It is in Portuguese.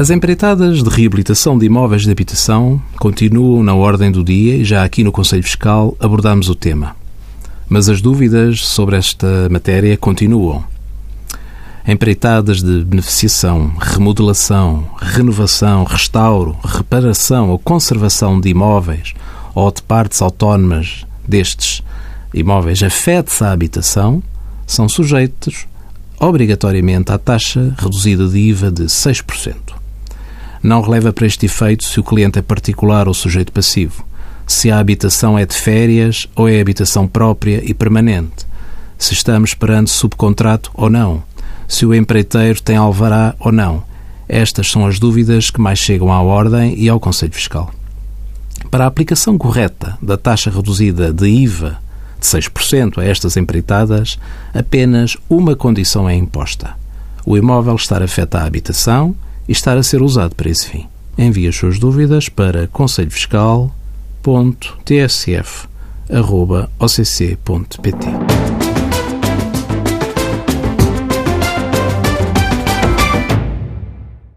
As empreitadas de reabilitação de imóveis de habitação continuam na ordem do dia e já aqui no Conselho Fiscal abordamos o tema. Mas as dúvidas sobre esta matéria continuam. Empreitadas de beneficiação, remodelação, renovação, restauro, reparação ou conservação de imóveis ou de partes autónomas destes imóveis afetes à habitação são sujeitos obrigatoriamente à taxa reduzida de IVA de 6% não releva para este efeito se o cliente é particular ou sujeito passivo, se a habitação é de férias ou é habitação própria e permanente, se estamos perante subcontrato ou não, se o empreiteiro tem alvará ou não. Estas são as dúvidas que mais chegam à Ordem e ao Conselho Fiscal. Para a aplicação correta da taxa reduzida de IVA de 6% a estas empreitadas, apenas uma condição é imposta: o imóvel estar afeto à habitação e estar a ser usado para esse fim. Envie as suas dúvidas para conselhofiscal.tsf.occ.pt.